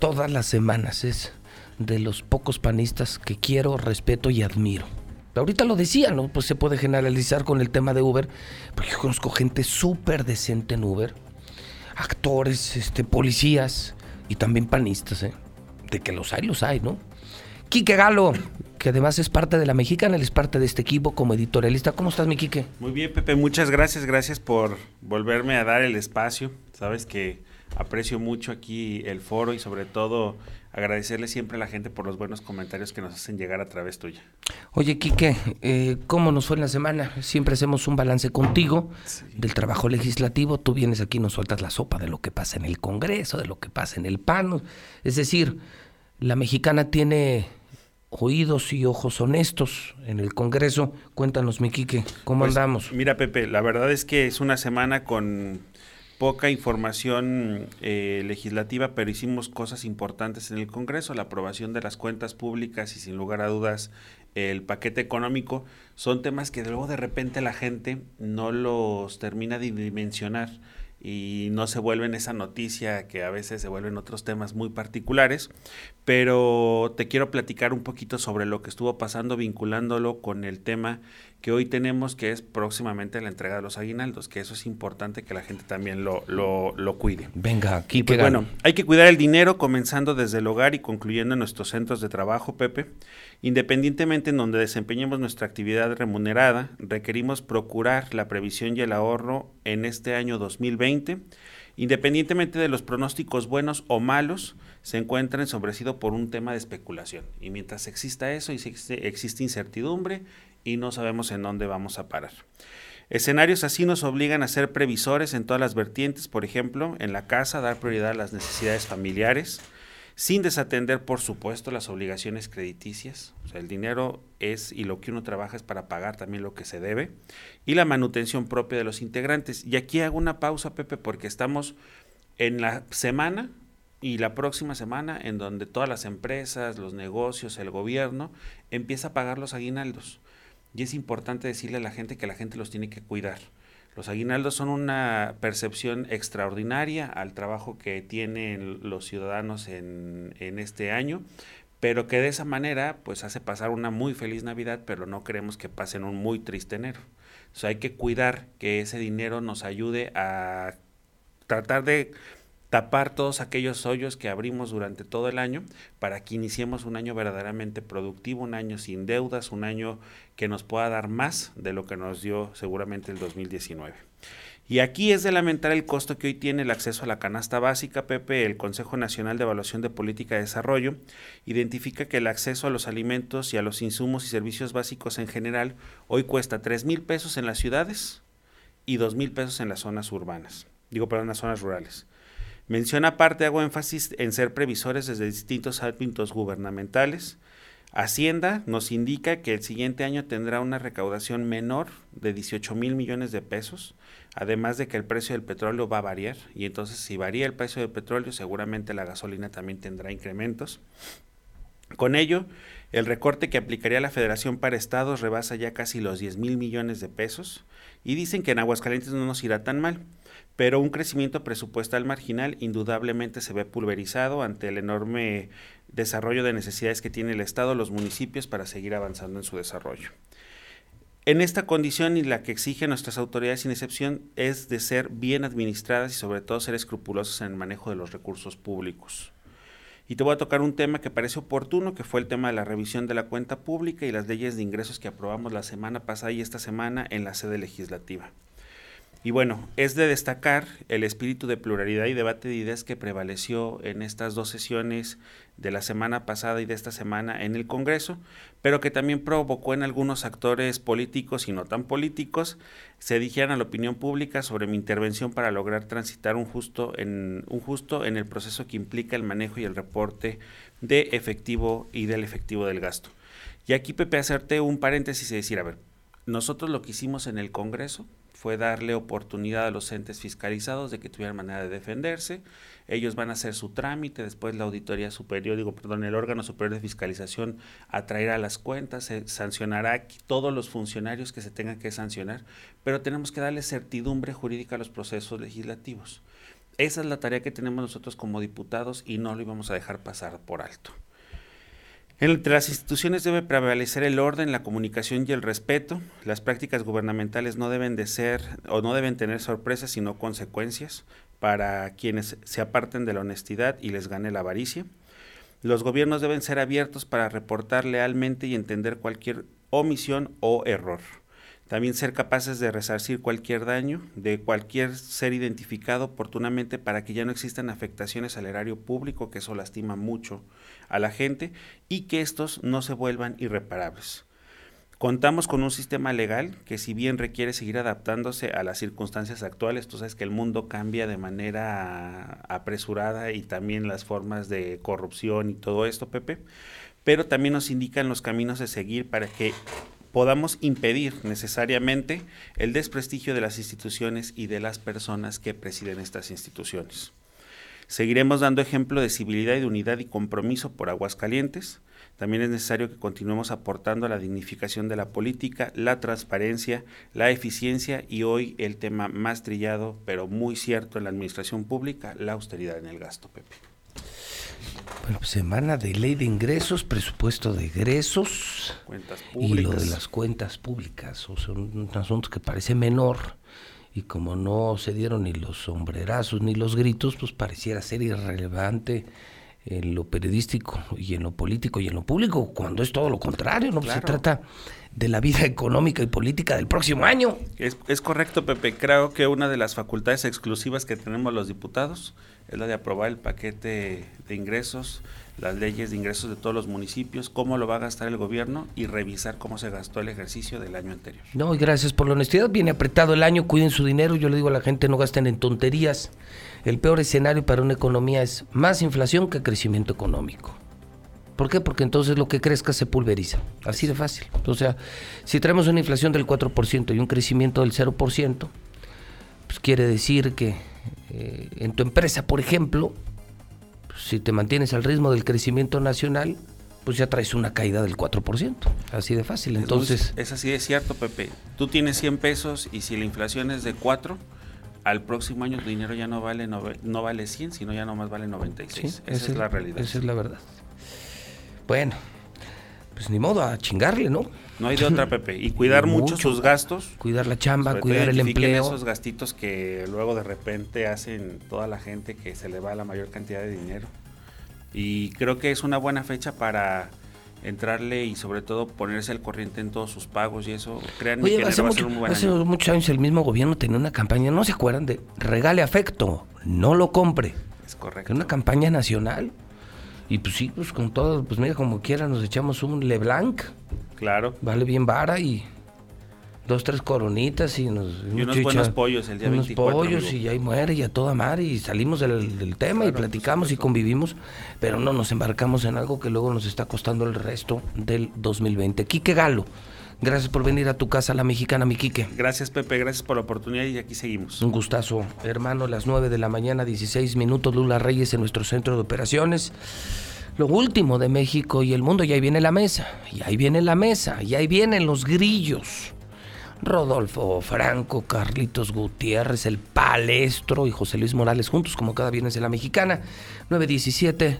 todas las semanas. Es de los pocos panistas que quiero, respeto y admiro. Ahorita lo decía, ¿no? Pues se puede generalizar con el tema de Uber, porque yo conozco gente súper decente en Uber, actores, este, policías y también panistas, ¿eh? De que los hay, los hay, ¿no? Quique Galo, que además es parte de la Mexicana, él es parte de este equipo como editorialista. ¿Cómo estás, mi Quique? Muy bien, Pepe, muchas gracias, gracias por volverme a dar el espacio. Sabes que aprecio mucho aquí el foro y sobre todo agradecerle siempre a la gente por los buenos comentarios que nos hacen llegar a través tuya. Oye, Quique, eh, ¿cómo nos fue en la semana? Siempre hacemos un balance contigo del trabajo legislativo. Tú vienes aquí y nos sueltas la sopa de lo que pasa en el Congreso, de lo que pasa en el PAN. Es decir, la mexicana tiene oídos y ojos honestos en el Congreso. Cuéntanos, mi Quique, ¿cómo Pues, andamos? Mira, Pepe, la verdad es que es una semana con poca información eh, legislativa, pero hicimos cosas importantes en el Congreso, la aprobación de las cuentas públicas y sin lugar a dudas el paquete económico, son temas que luego de repente la gente no los termina de dimensionar y no se vuelven esa noticia que a veces se vuelven otros temas muy particulares, pero te quiero platicar un poquito sobre lo que estuvo pasando vinculándolo con el tema que hoy tenemos, que es próximamente la entrega de los aguinaldos, que eso es importante que la gente también lo, lo, lo cuide. Venga, Y Quique pues bueno, hay que cuidar el dinero comenzando desde el hogar y concluyendo en nuestros centros de trabajo, Pepe. Independientemente en donde desempeñemos nuestra actividad remunerada, requerimos procurar la previsión y el ahorro en este año 2020. Independientemente de los pronósticos buenos o malos, se encuentra ensombrecido por un tema de especulación. Y mientras exista eso, existe, existe incertidumbre y no sabemos en dónde vamos a parar. Escenarios así nos obligan a ser previsores en todas las vertientes, por ejemplo, en la casa, dar prioridad a las necesidades familiares, sin desatender, por supuesto, las obligaciones crediticias. O sea, el dinero es y lo que uno trabaja es para pagar también lo que se debe, y la manutención propia de los integrantes. Y aquí hago una pausa, Pepe, porque estamos en la semana y la próxima semana en donde todas las empresas, los negocios, el gobierno empieza a pagar los aguinaldos. Y es importante decirle a la gente que la gente los tiene que cuidar. Los aguinaldos son una percepción extraordinaria al trabajo que tienen los ciudadanos en, en este año, pero que de esa manera pues hace pasar una muy feliz Navidad, pero no queremos que pasen un muy triste enero. Hay que cuidar que ese dinero nos ayude a tratar de tapar todos aquellos hoyos que abrimos durante todo el año para que iniciemos un año verdaderamente productivo, un año sin deudas, un año que nos pueda dar más de lo que nos dio seguramente el 2019. Y aquí es de lamentar el costo que hoy tiene el acceso a la canasta básica, Pepe. El Consejo Nacional de Evaluación de Política de Desarrollo identifica que el acceso a los alimentos y a los insumos y servicios básicos en general hoy cuesta 3 mil pesos en las ciudades y 2 mil pesos en las zonas urbanas. Digo, perdón, en las zonas rurales. Menciona aparte, hago énfasis en ser previsores desde distintos ámbitos gubernamentales. Hacienda nos indica que el siguiente año tendrá una recaudación menor de 18 mil millones de pesos, además de que el precio del petróleo va a variar y entonces si varía el precio del petróleo seguramente la gasolina también tendrá incrementos. Con ello, el recorte que aplicaría la Federación para Estados rebasa ya casi los 10 mil millones de pesos y dicen que en Aguascalientes no nos irá tan mal, pero un crecimiento presupuestal marginal indudablemente se ve pulverizado ante el enorme desarrollo de necesidades que tiene el Estado, los municipios para seguir avanzando en su desarrollo. En esta condición y la que exigen nuestras autoridades sin excepción es de ser bien administradas y sobre todo ser escrupulosas en el manejo de los recursos públicos. Y te voy a tocar un tema que parece oportuno, que fue el tema de la revisión de la cuenta pública y las leyes de ingresos que aprobamos la semana pasada y esta semana en la sede legislativa. Y bueno, es de destacar el espíritu de pluralidad y debate de ideas que prevaleció en estas dos sesiones de la semana pasada y de esta semana en el Congreso, pero que también provocó en algunos actores políticos y no tan políticos se dijeran a la opinión pública sobre mi intervención para lograr transitar un justo en un justo en el proceso que implica el manejo y el reporte de efectivo y del efectivo del gasto. Y aquí Pepe hacerte un paréntesis y decir, a ver, nosotros lo que hicimos en el Congreso fue darle oportunidad a los entes fiscalizados de que tuvieran manera de defenderse. Ellos van a hacer su trámite, después la auditoría superior, digo, perdón, el órgano superior de fiscalización atraerá las cuentas, se sancionará a todos los funcionarios que se tengan que sancionar, pero tenemos que darle certidumbre jurídica a los procesos legislativos. Esa es la tarea que tenemos nosotros como diputados y no lo íbamos a dejar pasar por alto. Entre las instituciones debe prevalecer el orden, la comunicación y el respeto. Las prácticas gubernamentales no deben de ser o no deben tener sorpresas, sino consecuencias para quienes se aparten de la honestidad y les gane la avaricia. Los gobiernos deben ser abiertos para reportar lealmente y entender cualquier omisión o error. También ser capaces de resarcir cualquier daño de cualquier ser identificado oportunamente para que ya no existan afectaciones al erario público, que eso lastima mucho a la gente, y que estos no se vuelvan irreparables. Contamos con un sistema legal que si bien requiere seguir adaptándose a las circunstancias actuales, tú sabes que el mundo cambia de manera apresurada y también las formas de corrupción y todo esto, Pepe, pero también nos indican los caminos de seguir para que podamos impedir necesariamente el desprestigio de las instituciones y de las personas que presiden estas instituciones. Seguiremos dando ejemplo de civilidad y de unidad y compromiso por Aguascalientes, también es necesario que continuemos aportando a la dignificación de la política, la transparencia, la eficiencia y hoy el tema más trillado, pero muy cierto en la administración pública, la austeridad en el gasto, Pepe. Bueno, pues semana de ley de ingresos, presupuesto de egresos y lo de las cuentas públicas. O sea, un, un asunto que parece menor y como no se dieron ni los sombrerazos ni los gritos, pues pareciera ser irrelevante en lo periodístico y en lo político y en lo público, cuando es todo lo contrario, ¿no? Se trata de la vida económica y política del próximo año. Es, es, correcto, Pepe. Creo que una de las facultades exclusivas que tenemos los diputados es la de aprobar el paquete de ingresos, las leyes de ingresos de todos los municipios, cómo lo va a gastar el gobierno y revisar cómo se gastó el ejercicio del año anterior. No, y gracias por la honestidad. Viene apretado el año, cuiden su dinero. Yo le digo a la gente, no gasten en tonterías. El peor escenario para una economía es más inflación que crecimiento económico. ¿Por qué? Porque entonces lo que crezca se pulveriza. Así de fácil. O sea, si traemos una inflación del 4% y un crecimiento del 0%, pues quiere decir que eh, en tu empresa, por ejemplo, si te mantienes al ritmo del crecimiento nacional, pues ya traes una caída del 4%. Así de fácil. Entonces, es así de cierto, Pepe. Tú tienes 100 pesos y si la inflación es de 4, al próximo año tu dinero ya no vale no, no vale 100, sino ya nomás vale 96. Sí, esa es, la realidad. Esa es la verdad. Bueno, pues ni modo a chingarle, ¿no? No hay de otra, Pepe. Y cuidar mucho, mucho, sus gastos. Cuidar la chamba, cuidar el empleo. esos gastitos que luego de repente hacen toda la gente que se le va la mayor cantidad de dinero. Y creo que es una buena fecha para entrarle y sobre todo ponerse al corriente en todos sus pagos y eso, créanme Oye, que hace, mucho, a ser un buen hace año. muchos años el mismo gobierno tenía una campaña, ¿no se acuerdan? De regale afecto, no lo compre. Es correcto. Que una campaña nacional. Y pues sí, pues con todo, pues mira, como quiera, nos echamos un Leblanc. Claro. Vale bien vara y dos, tres coronitas y nos... Y unos buenos pollos el día unos 24. pollos amigo. y ahí muere y a toda mar y salimos del, del tema Claro, y platicamos y convivimos, pero no nos embarcamos en algo que luego nos está costando el resto del 2020. Quique Galo, gracias por venir a tu casa, la mexicana, mi Quique. Gracias, Pepe. Gracias por la oportunidad y aquí seguimos. Un gustazo, hermano, las 9 de la mañana, 16 minutos, Lula Reyes en nuestro centro de operaciones. Lo último de México y el mundo, y ahí viene la mesa, y ahí viene la mesa, y ahí vienen los grillos. Rodolfo Franco, Carlitos Gutiérrez, el Palestro y José Luis Morales juntos como cada viernes en la mexicana. 917